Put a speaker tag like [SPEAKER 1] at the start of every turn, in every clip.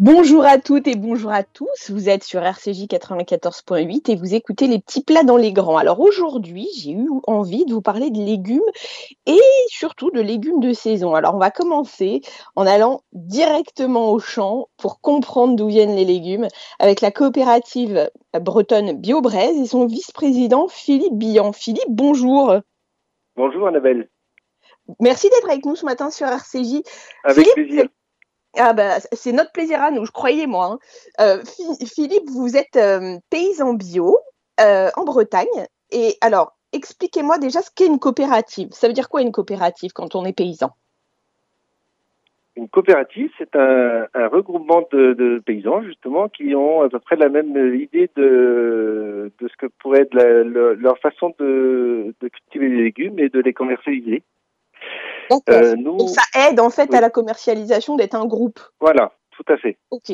[SPEAKER 1] Bonjour à toutes et bonjour à tous. Vous êtes sur RCJ 94.8 et vous écoutez les petits plats dans les grands. Alors aujourd'hui, j'ai eu envie de vous parler de légumes et surtout de légumes de saison. Alors on va commencer en allant directement au champ pour comprendre d'où viennent les légumes avec la coopérative bretonne BioBraise et son vice-président Philippe Billan. Philippe, bonjour.
[SPEAKER 2] Bonjour Annabelle.
[SPEAKER 1] Merci d'être avec nous ce matin sur RCJ.
[SPEAKER 2] Avec plaisir.
[SPEAKER 1] Ah bah, c'est notre plaisir à nous, je croyais moi. Hein. Euh, Philippe, vous êtes euh, paysan bio euh, en Bretagne. Et alors, expliquez-moi déjà ce qu'est une coopérative. Ça veut dire quoi une coopérative quand on est paysan?
[SPEAKER 2] Une coopérative, c'est un, regroupement de, paysans justement qui ont à peu près la même idée de, ce que pourrait être leur façon de cultiver les légumes et de les commercialiser.
[SPEAKER 1] Euh, Donc ça aide en fait à la commercialisation d'être un groupe.
[SPEAKER 2] Voilà, tout à fait.
[SPEAKER 1] Ok.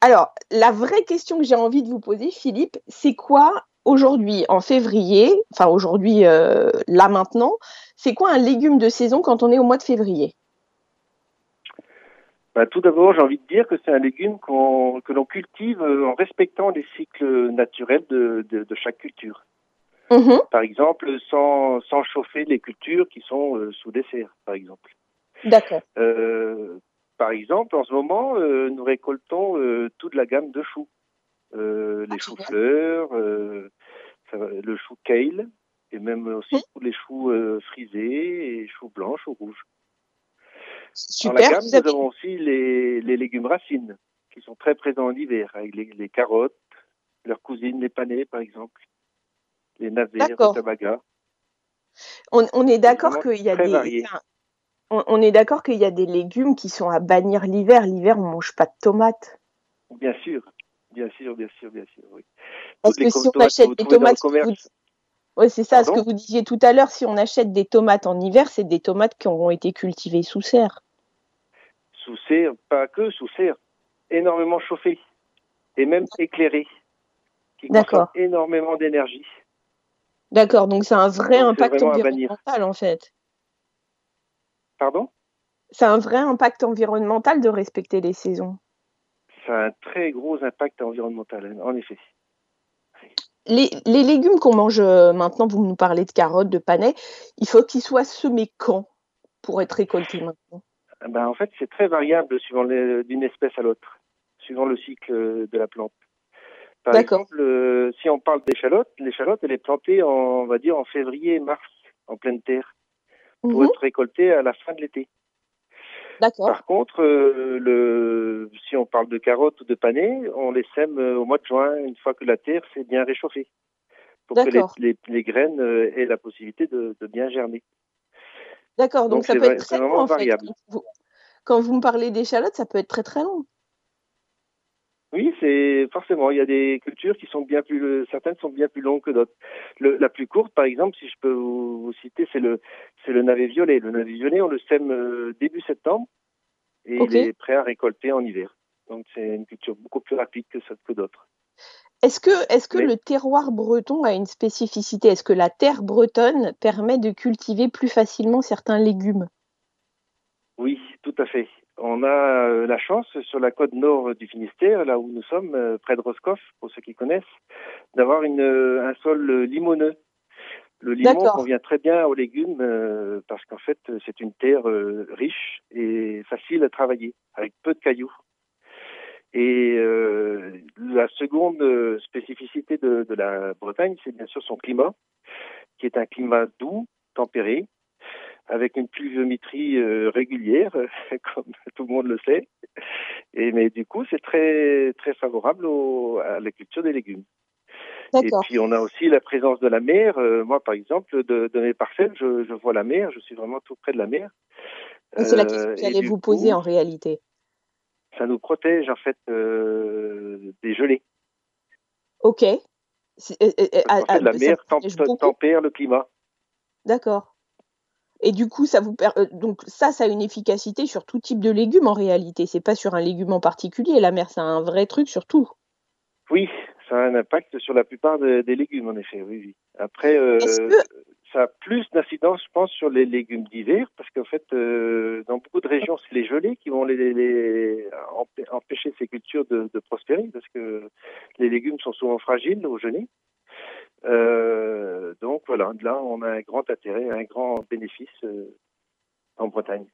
[SPEAKER 1] Alors, la vraie question que j'ai envie de vous poser, Philippe, c'est quoi aujourd'hui, en février, enfin aujourd'hui, euh, là maintenant, c'est quoi un légume de saison quand on est au mois de février?
[SPEAKER 2] Bah, Tout d'abord, j'ai envie de dire que c'est un légume que l'on cultive euh, en respectant les cycles naturels de chaque culture. Mhm. Par exemple, sans, sans chauffer les cultures qui sont euh, sous dessert, par exemple.
[SPEAKER 1] D'accord.
[SPEAKER 2] Euh, par exemple, en ce moment, euh, nous récoltons toute la gamme de choux. les ah, choux-fleurs, le chou kale, et même aussi tous les choux frisés, et choux blancs, choux rouges. Super. Dans la gamme, nous avons aussi les, les, légumes racines, qui sont très présents en hiver, avec les, les carottes, leurs cousines, les panais, par exemple les navires, les tabagas.
[SPEAKER 1] On, est d'accord qu'il y a des. on, est d'accord qu'il y a des légumes qui sont à bannir l'hiver. L'hiver, on mange pas de tomates.
[SPEAKER 2] Bien sûr, bien sûr, bien sûr, bien sûr. Oui.
[SPEAKER 1] Parce que si on achète des tomates, oui, c'est ça, ce que vous disiez tout à l'heure. Si on achète des tomates en hiver, c'est des tomates qui auront été cultivées sous serre.
[SPEAKER 2] Sous serre, pas que sous serre, énormément chauffées et même éclairées, qui consomment énormément d'énergie.
[SPEAKER 1] D'accord, donc c'est un vrai impact environnemental en fait.
[SPEAKER 2] Pardon?
[SPEAKER 1] C'est un vrai impact environnemental de respecter les saisons.
[SPEAKER 2] Ça a un très gros impact environnemental, en effet.
[SPEAKER 1] Les, légumes qu'on mange euh, maintenant, vous nous parlez de carottes, de panais, il faut qu'ils soient semés quand pour être récoltés maintenant?
[SPEAKER 2] Ben, En fait, c'est très variable suivant d'une espèce à l'autre, suivant le cycle de la plante. Par exemple, euh, si on parle d'échalotes, l'échalote, elle est plantée, en, on va dire, en février-mars, en pleine terre, pour mhm. être récoltée à la fin de l'été.
[SPEAKER 1] D'accord.
[SPEAKER 2] Par contre, euh, le, si on parle de carottes ou de panais, on les sème euh, au mois de juin, une fois que la terre s'est bien réchauffée, pour que les, les, graines aient la possibilité de, de bien germer.
[SPEAKER 1] D'accord, donc, ça peut être très long en variable. quand vous me parlez d'échalotes, ça peut être très très long.
[SPEAKER 2] Oui, c'est forcément. Il y a des cultures qui sont bien plus, certaines sont bien plus longues que d'autres. la plus courte, par exemple, si je peux vous, citer, c'est le, c'est le navet violet. Le navet violet, on le sème euh, début septembre et il est prêt à récolter en hiver. Donc c'est une culture beaucoup plus rapide que, que d'autres.
[SPEAKER 1] Est-ce que, est-ce que le terroir breton a une spécificité? Est-ce que la terre bretonne permet de cultiver plus facilement certains légumes?
[SPEAKER 2] Oui, tout à fait. On a euh, la chance sur la côte nord du Finistère, là où nous sommes, euh, près de Roscoff, pour ceux qui connaissent, d'avoir euh, un sol limoneux. Le limon convient très bien aux légumes parce qu'en fait c'est une terre riche et facile à travailler, avec peu de cailloux. Et la seconde spécificité de la Bretagne, c'est bien sûr son climat, qui est un climat doux, tempéré, avec une pluviométrie euh, régulière, comme tout le monde le sait. Et mais du coup, c'est très très favorable à la culture des légumes. Et puis on a aussi la présence de la mer. Euh, moi, par exemple, de, mes parcelles, je, vois la mer. Je suis vraiment tout près de la mer.
[SPEAKER 1] C'est la question que j'allais vous poser en réalité.
[SPEAKER 2] Ça nous protège en fait euh, des gelées.
[SPEAKER 1] Ok.
[SPEAKER 2] la mer tempère le climat.
[SPEAKER 1] D'accord. Et du coup, ça vous euh, donc ça, ça a une efficacité sur tout type de légumes en réalité. C'est pas sur un légume en particulier. La mer, c'est un vrai truc sur tout.
[SPEAKER 2] Oui, ça a un impact sur la plupart des légumes en effet. Oui, Après, euh, ça a plus d'incidence, je pense, sur les légumes d'hiver, parce qu'en fait, euh, dans beaucoup de régions, c'est les gelées qui vont les, les, empêcher ces cultures de, de, prospérer, parce que les légumes sont souvent fragiles au gelées. Euh, donc voilà, là, on a un grand intérêt, un grand bénéfice euh, en Bretagne.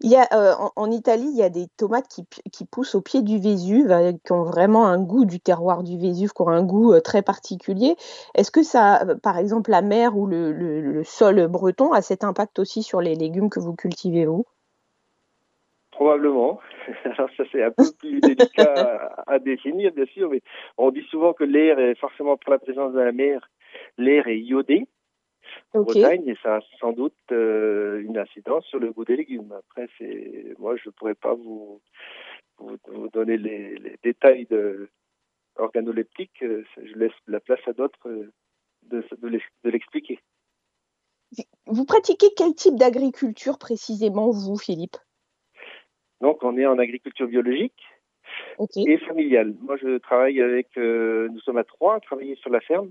[SPEAKER 1] Il y a, euh, en, Italie, il y a des tomates qui, poussent au pied du Vésuve, qui ont vraiment un goût du terroir du Vésuve, qui ont un goût très particulier. Est-ce que ça, par exemple, la mer ou le, le, sol breton a cet impact aussi sur les légumes que vous cultivez, vous?
[SPEAKER 2] Probablement. Alors ça c'est un peu plus délicat à, à, définir, bien sûr, mais on dit souvent que l'air est forcément pour la présence de la mer, l'air est iodé en Bretagne et ça a sans doute euh, une incidence sur le goût des légumes. Après, c'est moi, je ne pourrais pas vous, vous, donner les, les, détails de organoleptiques. Euh, je laisse la place à d'autres euh, de, de l'expliquer.
[SPEAKER 1] Vous pratiquez quel type d'agriculture précisément, vous, Philippe?
[SPEAKER 2] Donc, on est en agriculture biologique et familiale. Moi, je travaille avec, nous sommes à trois à travailler sur la ferme.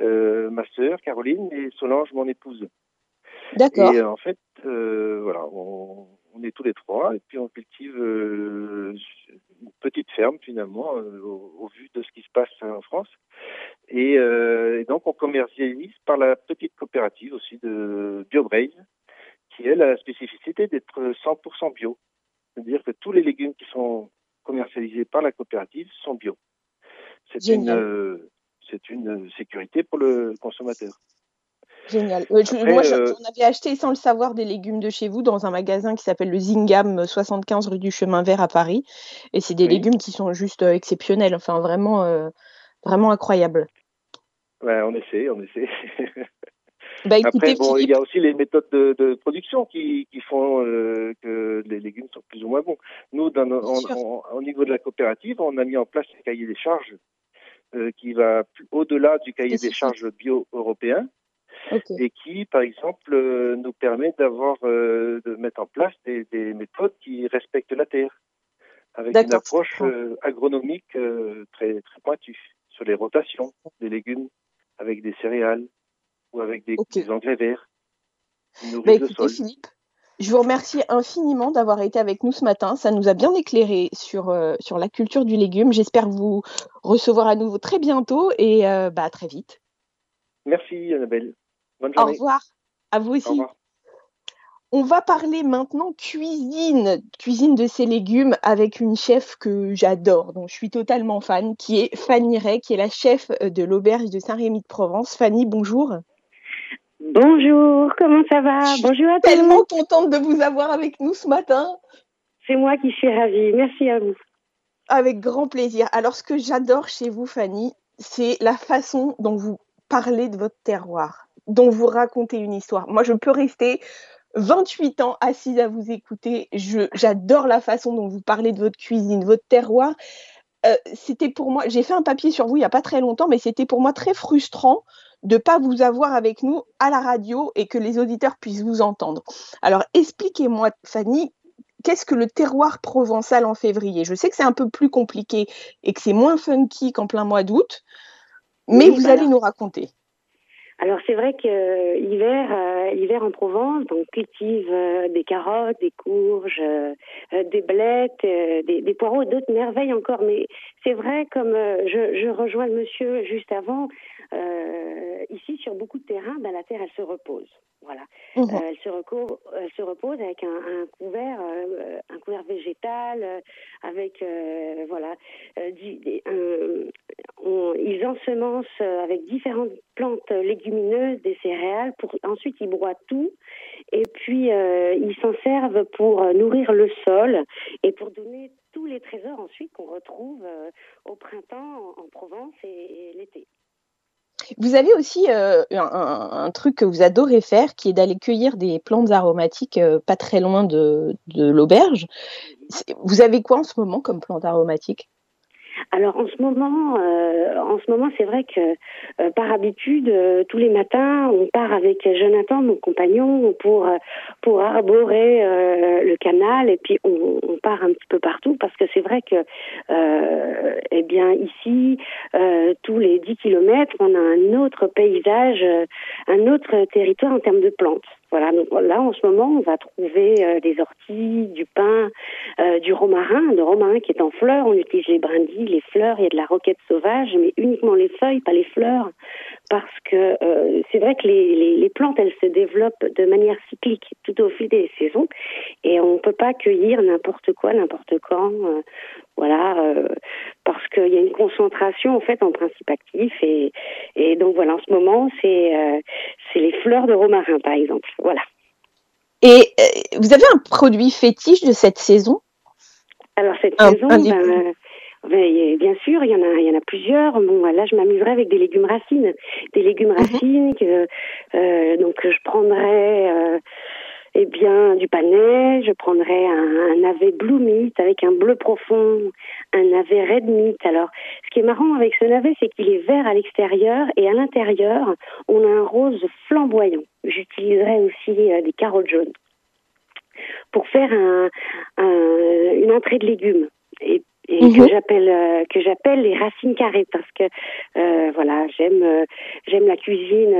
[SPEAKER 2] Euh, ma sœur Caroline et Solange, mon épouse.
[SPEAKER 1] D'accord.
[SPEAKER 2] Et en fait, euh, voilà, on, on, est tous les trois et puis on cultive euh, une petite ferme finalement au, au, vu de ce qui se passe en France. Et, et, donc on commercialise par la petite coopérative aussi de BioBraze, qui elle a la spécificité d'être 100% bio. C'est-à-dire que tous les légumes qui sont commercialisés par la coopérative sont bio. C'est une c'est une sécurité pour le consommateur.
[SPEAKER 1] Génial. Euh, moi, j'en euh, avais acheté sans le savoir des légumes de chez vous dans un magasin qui s'appelle le Zingam 75 rue du Chemin Vert à Paris. Et c'est des légumes qui sont juste euh, exceptionnels, enfin vraiment, vraiment incroyables.
[SPEAKER 2] Ouais, on essaie, on essaie. Bah, Après, bon, il y a aussi les méthodes de, production qui, font que les légumes sont plus ou moins bons. Nous, dans, au niveau de la coopérative, on a mis en place un cahier des charges euh, qui va au-delà du cahier des charges bio européen et qui, par exemple, euh, nous permet d'avoir euh, de mettre en place des, des, méthodes qui respectent la terre, avec une approche agronomique très très pointue sur les rotations des légumes avec des céréales ou avec des, engrais verts.
[SPEAKER 1] Bah, écoutez, Philippe, je vous remercie infiniment d'avoir été avec nous ce matin. Ça nous a bien éclairé sur, euh, sur la culture du légume. J'espère vous recevoir à nouveau très bientôt et euh, bah, très vite.
[SPEAKER 2] Merci Annabelle.
[SPEAKER 1] Bonne journée. Au revoir. À vous aussi. On va parler maintenant cuisine, cuisine de ces légumes avec une chef que j'adore, dont je suis totalement fan, qui est Fanny Ray, qui est la chef de l'auberge de Saint-Rémy de Provence. Fanny, bonjour.
[SPEAKER 3] Bonjour, comment ça va? Bonjour à
[SPEAKER 1] tous. Tellement contente de vous avoir avec nous ce matin.
[SPEAKER 3] C'est moi qui suis ravie. Merci à vous.
[SPEAKER 1] Avec grand plaisir. Alors, ce que j'adore chez vous, Fanny, c'est la façon dont vous parlez de votre terroir, dont vous racontez une histoire. Moi, je peux rester 28 ans assise à vous écouter. J'adore la façon dont vous parlez de votre cuisine, votre terroir. Euh, c'était pour moi, j'ai fait un papier sur vous il n'y a pas très longtemps, mais c'était pour moi très frustrant de ne pas vous avoir avec nous à la radio et que les auditeurs puissent vous entendre. Alors expliquez-moi, Fanny, qu'est-ce que le terroir provençal en février? Je sais que c'est un peu plus compliqué et que c'est moins funky qu'en plein mois d'août, mais vous allez nous raconter.
[SPEAKER 3] Alors c'est vrai que euh, l'hiver, euh, en Provence, on cultive euh, des carottes, des courges, des blettes, des, des, poireaux, d'autres merveilles encore. Mais c'est vrai, comme je, je, rejoins le monsieur juste avant, ici sur beaucoup de terrains, ben, la terre elle se repose. Voilà, mmh. elle, se elle se repose avec un, un couvert, un couvert végétal, avec voilà, on, ils ensemencent avec différentes plantes légumineuses, des céréales, pour ensuite ils broient tout et puis euh, ils s'en servent pour euh, nourrir le sol et pour donner tous les trésors ensuite qu'on retrouve euh, au printemps en, Provence et, l'été.
[SPEAKER 1] Vous avez aussi un, un, truc que vous adorez faire, qui est d'aller cueillir des plantes aromatiques pas très loin de, de l'auberge. Vous avez quoi en ce moment comme plantes aromatiques?
[SPEAKER 3] Alors en ce moment, euh, en ce moment, c'est vrai que euh, par habitude, euh, tous les matins, on part avec Jonathan, mon compagnon, pour pour arborer le canal et puis on, part un petit peu partout parce que c'est vrai que, eh bien ici, tous les 10 kilomètres, on a un autre paysage, un autre territoire en termes de plantes. Voilà, donc là en ce moment, on va trouver euh, des orties, du pin, euh, du romarin, le romarin qui est en fleurs. On utilise les brindilles, les fleurs, il y a de la roquette sauvage, mais uniquement les feuilles, pas les fleurs, parce que euh, c'est vrai que les, les, les, plantes, elles se développent de manière cyclique tout au fil des saisons, et on ne peut pas cueillir n'importe quoi, n'importe quand. Voilà, euh, parce qu'il y a une concentration en fait en principe actif et, et donc voilà en ce moment c'est euh, c'est les fleurs de romarin par exemple. Voilà.
[SPEAKER 1] Et euh, vous avez un produit fétiche de cette saison?
[SPEAKER 3] Alors cette saison, ben, ben, bien sûr, il y en a, il y en a plusieurs. Bon, là, je m'amuserai avec des légumes racines, des légumes mhm. racines que euh, donc je prendrai eh bien, du panais, je prendrais un, navet blue meat avec un bleu profond, un navet red meat. Alors, ce qui est marrant avec ce navet, c'est qu'il est vert à l'extérieur et à l'intérieur, on a un rose flamboyant. J'utiliserai aussi euh, des carottes jaunes pour faire un, une entrée de légumes. Et que mhm. j'appelle euh, que j'appelle les racines carrées parce que euh, voilà j'aime euh, j'aime la cuisine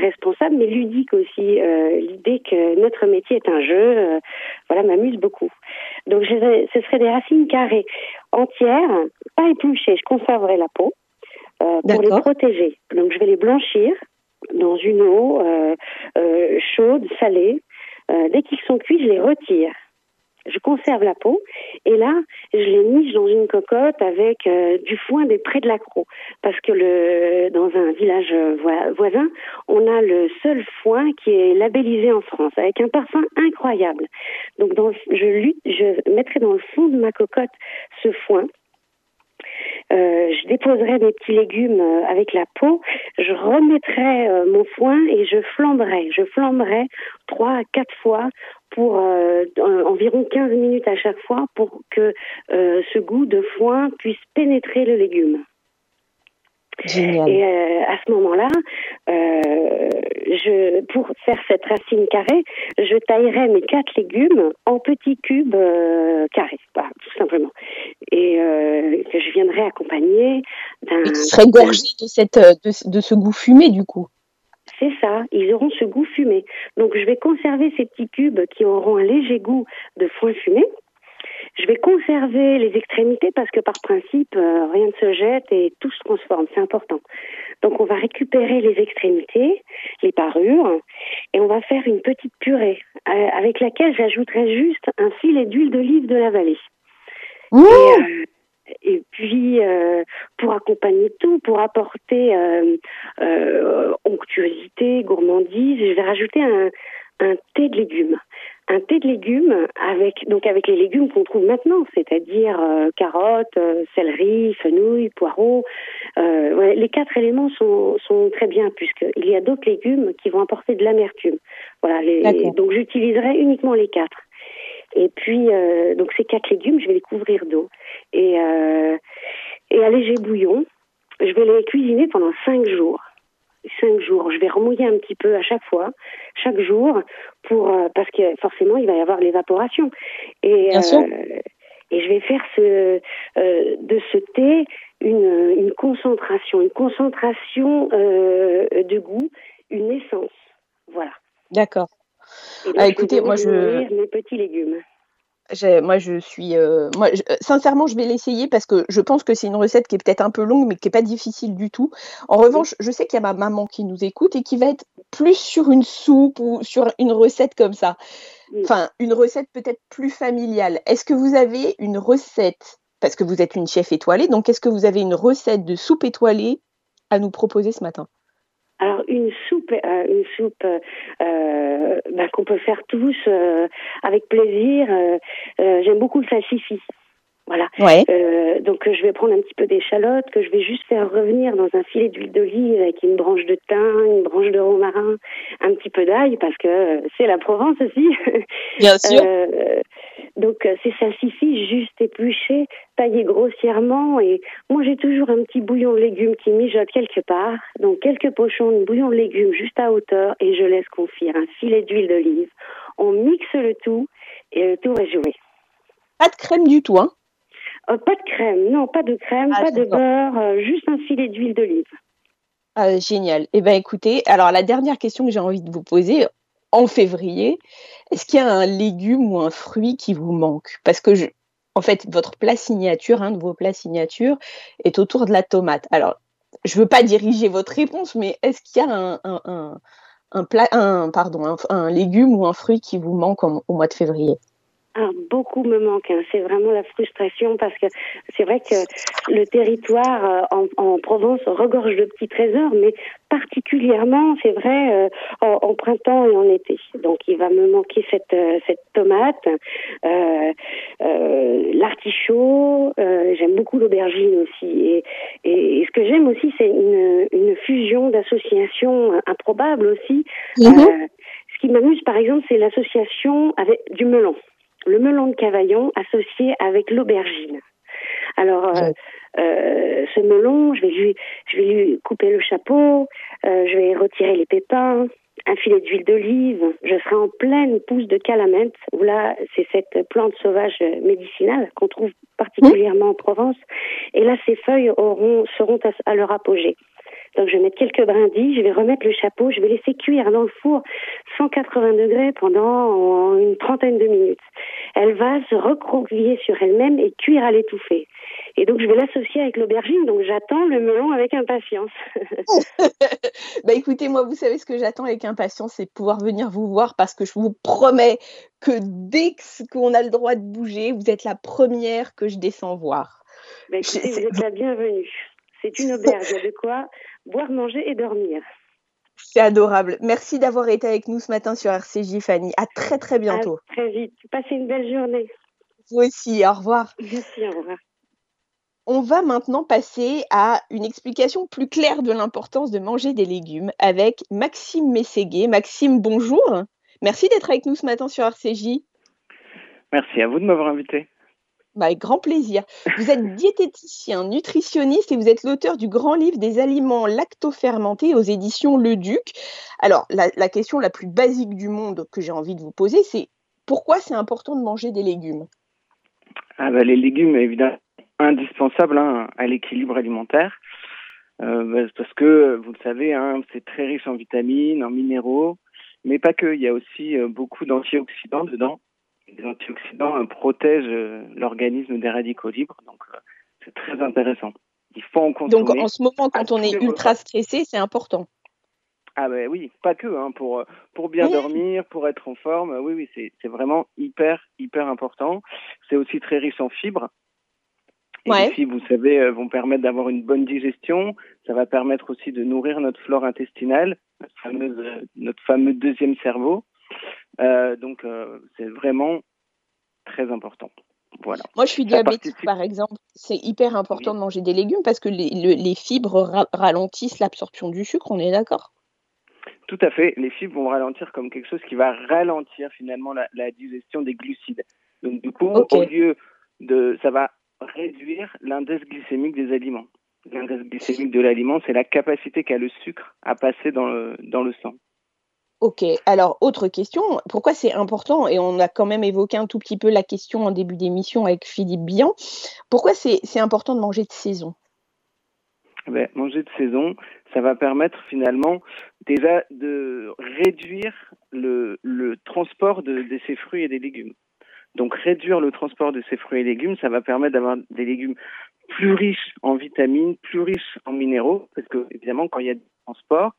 [SPEAKER 3] responsable mais ludique aussi l'idée que notre métier est un jeu voilà m'amuse beaucoup. Donc je, ce serait des racines carrées entières pas épluchées je conserverai la peau pour les protéger. Donc je vais les blanchir dans une eau chaude salée. Dès qu'ils sont cuits je les retire je conserve la peau. Et là je les niche dans une cocotte avec euh, du foin des prés de l'accro parce que le dans un village voisin on a le seul foin qui est labellisé en France avec un parfum incroyable. Donc je, je mettrai dans le fond de ma cocotte ce foin euh, je déposerai des petits légumes euh, avec la peau, je remettrai euh, mon foin et je flamberai. Je flamberai trois à quatre fois pour environ 15 minutes à chaque fois pour que ce goût de foin puisse pénétrer le légume. Et euh, à ce moment-là, euh, je, pour faire cette racine carrée, je taillerai mes quatre légumes en petits cubes euh, carrés, tout simplement. Et que je viendrai accompagner d'un.
[SPEAKER 1] Qui serait gorgé de, cette, de, de ce goût fumé, du coup.
[SPEAKER 3] C'est ça, ils auront ce goût fumé. Donc je vais conserver ces petits cubes qui auront un léger goût de foin fumé. Je vais conserver les extrémités parce que par principe, euh, rien ne se jette et tout se transforme. C'est important. Donc on va récupérer les extrémités, les parures, et on va faire une petite purée euh, avec laquelle j'ajouterai juste un filet d'huile d'olive de la vallée. Et, euh, et, puis pour accompagner tout, pour apporter onctuosité, gourmandise, je vais rajouter un, un thé de légumes un thé de légumes avec donc avec les légumes qu'on trouve maintenant, c'est-à-dire euh, carottes, euh, céleri, fenouil, poireaux. Euh, ouais, les quatre éléments sont, sont très bien puisqu'il y a d'autres légumes qui vont apporter de l'amertume. Voilà, les, donc j'utiliserai uniquement les quatre. Et puis euh, donc ces quatre légumes, je vais les couvrir d'eau et et à léger bouillon. Je vais les cuisiner pendant cinq jours cinq jours. Je vais remouiller un petit peu à chaque fois, chaque jour, pour euh, parce que forcément il va y avoir l'évaporation. Et euh, et je vais faire ce euh, de ce thé une, une concentration, une concentration de goût, une essence. Voilà.
[SPEAKER 1] D'accord. Ah, écoutez, moi je
[SPEAKER 3] mes petits légumes
[SPEAKER 1] moi, je suis. Euh, moi, sincèrement, je vais l'essayer parce que je pense que c'est une recette qui est peut-être un peu longue, mais qui n'est pas difficile du tout. En revanche, je sais qu'il y a ma maman qui nous écoute et qui va être plus sur une soupe ou sur une recette comme ça. Enfin, une recette peut-être plus familiale. Est-ce que vous avez une recette Parce que vous êtes une chef étoilée, donc est-ce que vous avez une recette de soupe étoilée à nous proposer ce matin?
[SPEAKER 3] Alors une soupe, euh, une soupe euh, bah, qu'on peut faire tous euh, avec plaisir. J'aime beaucoup le salsifis. Voilà.
[SPEAKER 1] Ouais.
[SPEAKER 3] donc je vais prendre un petit peu d'échalote que je vais juste faire revenir dans un filet d'huile d'olive avec une branche de thym, une branche de romarin, un petit peu d'ail parce que c'est la Provence aussi.
[SPEAKER 1] Bien sûr.
[SPEAKER 3] Donc c'est salsifis juste épluché, taillé grossièrement et moi j'ai toujours un petit bouillon de légumes qui mijote quelque part. Donc quelques pochons de bouillon de légumes juste à hauteur et je laisse confire un filet d'huile d'olive. On mixe le tout et le tour est joué.
[SPEAKER 1] Pas de crème du tout, hein
[SPEAKER 3] euh, Pas de crème, non, pas de crème, ah, pas de beurre, euh, juste un filet d'huile d'olive.
[SPEAKER 1] Ah, génial. Eh bien, écoutez, alors la dernière question que j'ai envie de vous poser, en février, est-ce qu'il y a un légume ou un fruit qui vous manque? Parce que, je, en fait, votre plat signature, un de vos plats signature, est autour de la tomate. Alors, je ne veux pas diriger votre réponse, mais est-ce qu'il y a un, un, un, plat, un, pardon, un, légume ou un fruit qui vous manque au mois de février?
[SPEAKER 3] Ah, beaucoup me manque. Hein. C'est vraiment la frustration parce que c'est vrai que le territoire euh, en, en, Provence regorge de petits trésors, mais particulièrement, c'est vrai, euh, en, printemps et en été. Donc, il va me manquer cette, euh, cette tomate, l'artichaut. j'aime beaucoup l'aubergine aussi. Et, et, ce que j'aime aussi, c'est une, une fusion d'associations improbables aussi. Mhm. ce qui m'amuse, par exemple, c'est l'association avec du melon le melon de Cavaillon associé avec l'aubergine. Alors, euh, euh, ce melon, je vais lui, je vais lui couper le chapeau, euh, je vais retirer les pépins, un filet d'huile d'olive. Je serai en pleine pousse de calamette, où là, c'est cette plante sauvage médicinale qu'on trouve particulièrement en Provence. Et là, ces feuilles auront, seront à leur apogée. Donc je vais mettre quelques brindilles, je vais remettre le chapeau, je vais laisser cuire dans le four 180 degrés pendant une trentaine de minutes. Elle va se recroqueviller sur elle-même et cuire à l'étouffée. Et donc je vais l'associer avec l'aubergine, donc j'attends le melon avec impatience.
[SPEAKER 1] bah écoutez, moi vous savez ce que j'attends avec impatience, c'est pouvoir venir vous voir parce que je vous promets que dès qu'on a le droit de bouger, vous êtes la première que je descends voir.
[SPEAKER 3] Bah écoutez, vous êtes la bienvenue. C'est une auberge, il y a de quoi boire, manger et dormir.
[SPEAKER 1] C'est adorable. Merci d'avoir été avec nous ce matin sur RCJ, Fanny. À très, très bientôt.
[SPEAKER 3] très vite. Passez une belle journée.
[SPEAKER 1] Vous aussi. Au revoir.
[SPEAKER 3] Merci, au revoir.
[SPEAKER 1] On va maintenant passer à une explication plus claire de l'importance de manger des légumes avec Maxime Mességuet. Maxime, bonjour. Merci d'être avec nous ce matin sur RCJ.
[SPEAKER 4] Merci à vous de m'avoir invité.
[SPEAKER 1] Bah, avec grand plaisir. Vous êtes diététicien, nutritionniste et vous êtes l'auteur du grand livre des aliments lactofermentés aux éditions Le Duc. Alors, la, question la plus basique du monde que j'ai envie de vous poser, c'est pourquoi c'est important de manger des légumes?
[SPEAKER 4] Ah bah, Les légumes, évidemment, indispensables hein, à l'équilibre alimentaire. Euh, bah, parce que, vous le savez, hein, c'est très riche en vitamines, en minéraux, mais pas que. Il y a aussi euh, beaucoup d'antioxydants dedans les antioxydants euh, protègent euh, l'organisme des radicaux libres, donc euh, c'est très intéressant.
[SPEAKER 1] Il faut en consommer. Donc en ce moment, quand on est ultra stressé, c'est important.
[SPEAKER 4] Ah ben oui, pas que, hein, pour, pour bien dormir, pour être en forme, oui, oui, c'est vraiment hyper, hyper important. C'est aussi très riche en fibres. Et les fibres, vous savez, vont permettre d'avoir une bonne digestion. Ça va permettre aussi de nourrir notre flore intestinale, notre, notre fameux deuxième cerveau. Euh, donc, euh, c'est vraiment très important. Voilà.
[SPEAKER 1] Moi, je suis diabétique, par exemple. C'est hyper important de manger des légumes parce que les, fibres ralentissent l'absorption du sucre, on est d'accord?
[SPEAKER 4] Tout à fait. Les fibres vont ralentir comme quelque chose qui va ralentir finalement la, digestion des glucides. Donc, du coup, au lieu de. Ça va réduire l'index glycémique des aliments. L'index glycémique de l'aliment, c'est la capacité qu'a le sucre à passer dans le, dans le sang.
[SPEAKER 1] Ok, alors autre question, pourquoi c'est important, et on a quand même évoqué un tout petit peu la question en début d'émission avec Philippe Bian, pourquoi c'est important de manger de saison?
[SPEAKER 4] Eh ben, Manger de saison, ça va permettre finalement déjà de réduire le, transport de, de, ces fruits et des légumes. Donc réduire le transport de ces fruits et légumes, ça va permettre d'avoir des légumes plus riches en vitamines, plus riches en minéraux, parce que évidemment quand il y a du transport,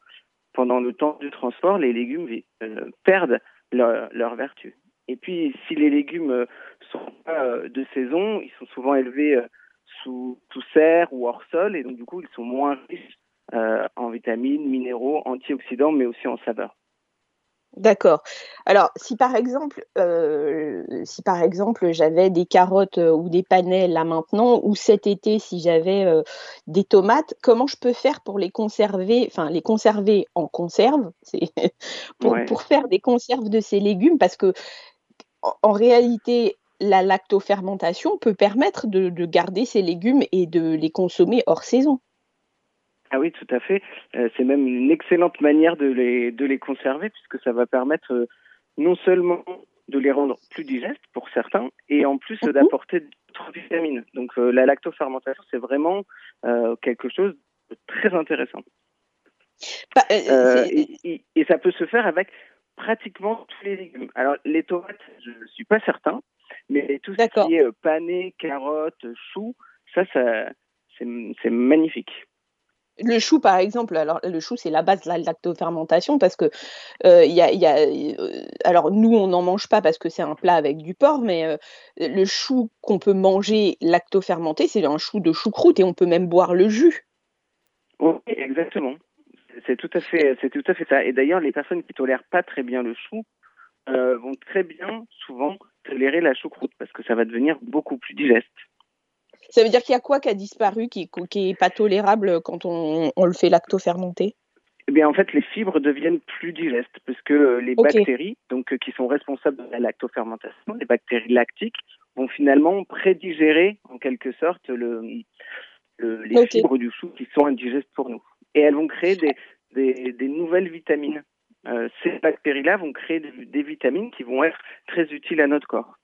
[SPEAKER 4] pendant le temps du transport, les légumes euh, perdent leur, vertu. Et puis, si les légumes euh, sont pas euh, de saison, ils sont souvent élevés sous, sous serre ou hors sol, et donc du coup, ils sont moins riches en vitamines, minéraux, antioxydants, mais aussi en saveur.
[SPEAKER 1] D'accord. Alors, si par exemple, euh, si par exemple j'avais des carottes euh, ou des panais là maintenant, ou cet été si j'avais euh, des tomates, comment je peux faire pour les conserver, enfin les conserver en conserve, pour, pour faire des conserves de ces légumes, parce que en, réalité, la lactofermentation peut permettre de, garder ces légumes et de les consommer hors saison.
[SPEAKER 4] Ah oui, tout à fait. Euh, c'est même une excellente manière de les, de les conserver puisque ça va permettre euh, non seulement de les rendre plus digestes pour certains et en plus mhm. d'apporter d'autres vitamines. Donc la lactofermentation, c'est vraiment quelque chose de très intéressant. Bah, et, et, ça peut se faire avec pratiquement tous les légumes. Alors, les tomates, je ne suis pas certain, mais tout ce qui est euh, pané, carottes, choux, ça, ça c'est magnifique.
[SPEAKER 1] Le chou, par exemple, alors le chou, c'est la base de la lactofermentation parce que euh, y a, y a euh, alors nous, on n'en mange pas parce que c'est un plat avec du porc, mais euh, le chou qu'on peut manger lactofermenté, c'est un chou de choucroute et on peut même boire le jus.
[SPEAKER 4] Oui, exactement c'est tout à fait, tout à fait ça. Et d'ailleurs, les personnes qui tolèrent pas très bien le chou vont très bien, souvent, tolérer la choucroute parce que ça va devenir beaucoup plus digeste.
[SPEAKER 1] Ça veut dire qu'il y a quoi qui a disparu, qui, qui est pas tolérable quand on, le fait lacto-fermenter?
[SPEAKER 4] Eh bien, en fait, les fibres deviennent plus digestes parce que euh, les bactéries, donc euh, qui sont responsables de la lactofermentation, les bactéries lactiques, vont finalement prédigérer en quelque sorte le, les fibres du chou qui sont indigestes pour nous et elles vont créer des, des, nouvelles vitamines. Euh, ces bactéries-là vont créer des, vitamines qui vont être très utiles à notre corps.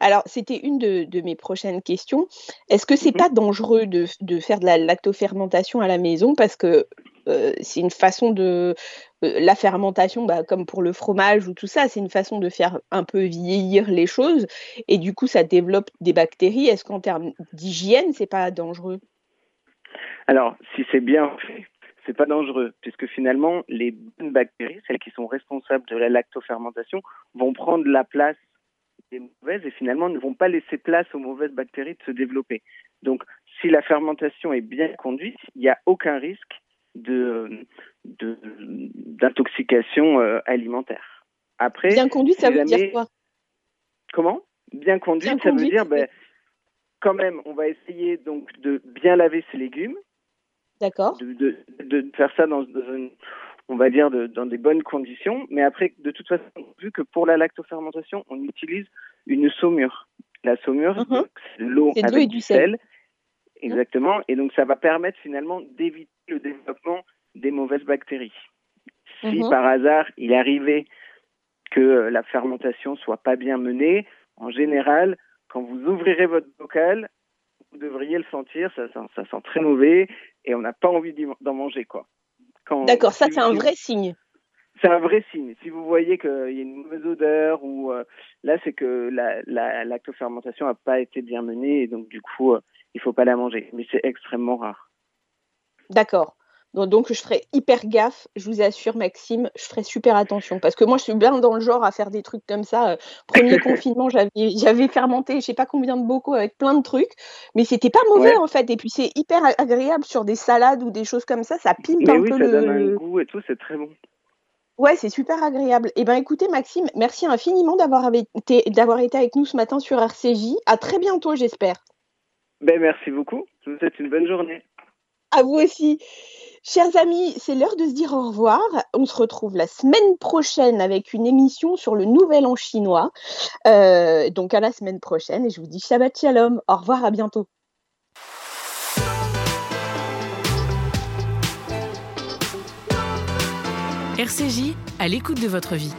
[SPEAKER 1] Alors, c'était une de, mes prochaines questions. Est-ce que c'est n'est mhm. pas dangereux de, de, faire de la lactofermentation à la maison parce que euh, c'est une façon de euh, la fermentation, bah, comme pour le fromage ou tout ça, c'est une façon de faire un peu vieillir les choses et du coup ça développe des bactéries. Est-ce qu'en termes d'hygiène, c'est pas dangereux?
[SPEAKER 4] Alors, si c'est bien fait, c'est pas dangereux, puisque finalement, les bonnes bactéries, celles qui sont responsables de la lactofermentation, vont prendre la place des mauvaises et finalement ne vont pas laisser place aux mauvaises bactéries de se développer. Donc, si la fermentation est bien conduite, il n'y a aucun risque de d'intoxication euh, alimentaire.
[SPEAKER 1] Après, bien conduite, ça veut dire quoi?
[SPEAKER 4] Comment? Bien conduite, ça veut dire ben, quand même, on va essayer donc de bien laver ses légumes.
[SPEAKER 1] D'accord.
[SPEAKER 4] De, faire ça dans, on va dire, dans des bonnes conditions. Mais après, de toute façon, vu que pour la lactofermentation, on utilise une saumure. La saumure, c'est l'eau avec du sel. Exactement. Et donc, ça va permettre finalement d'éviter le développement des mauvaises bactéries. Si mhm. par hasard, il arrivait que la fermentation soit pas bien menée, en général, quand vous ouvrirez votre bocal, vous devriez le sentir, ça, sent très mauvais et on n'a pas envie d'en manger. quoi.
[SPEAKER 1] D'accord, ça c'est un vrai signe.
[SPEAKER 4] C'est un vrai signe. Si vous voyez qu'il y a une mauvaise odeur ou euh, là, c'est que la, la lactofermentation n'a pas été bien menée et donc du coup, euh, il ne faut pas la manger. Mais c'est extrêmement rare.
[SPEAKER 1] D'accord. Donc, je ferai hyper gaffe, je vous assure, Maxime, je ferai super attention. Parce que moi, je suis bien dans le genre à faire des trucs comme ça. Euh, premier confinement, j'avais fermenté, je sais pas combien de bocaux avec plein de trucs, mais c'était pas mauvais en fait. Et puis, c'est hyper agréable sur des salades ou des choses comme ça, ça pimpe un
[SPEAKER 4] oui,
[SPEAKER 1] peu
[SPEAKER 4] ça le. Donne un goût et tout, c'est très bon.
[SPEAKER 1] Ouais, c'est super agréable. Eh bien, écoutez, Maxime, merci infiniment d'avoir été, été avec nous ce matin sur RCJ. À très bientôt, j'espère.
[SPEAKER 4] Ben, merci beaucoup. Je vous souhaite une bonne journée.
[SPEAKER 1] À vous aussi. Chers amis, c'est l'heure de se dire au revoir. On se retrouve la semaine prochaine avec une émission sur le Nouvel An chinois. Euh, donc à la semaine prochaine et je vous dis Shabbat Shalom. Au revoir, à bientôt.
[SPEAKER 5] RCJ, à l'écoute de votre vie.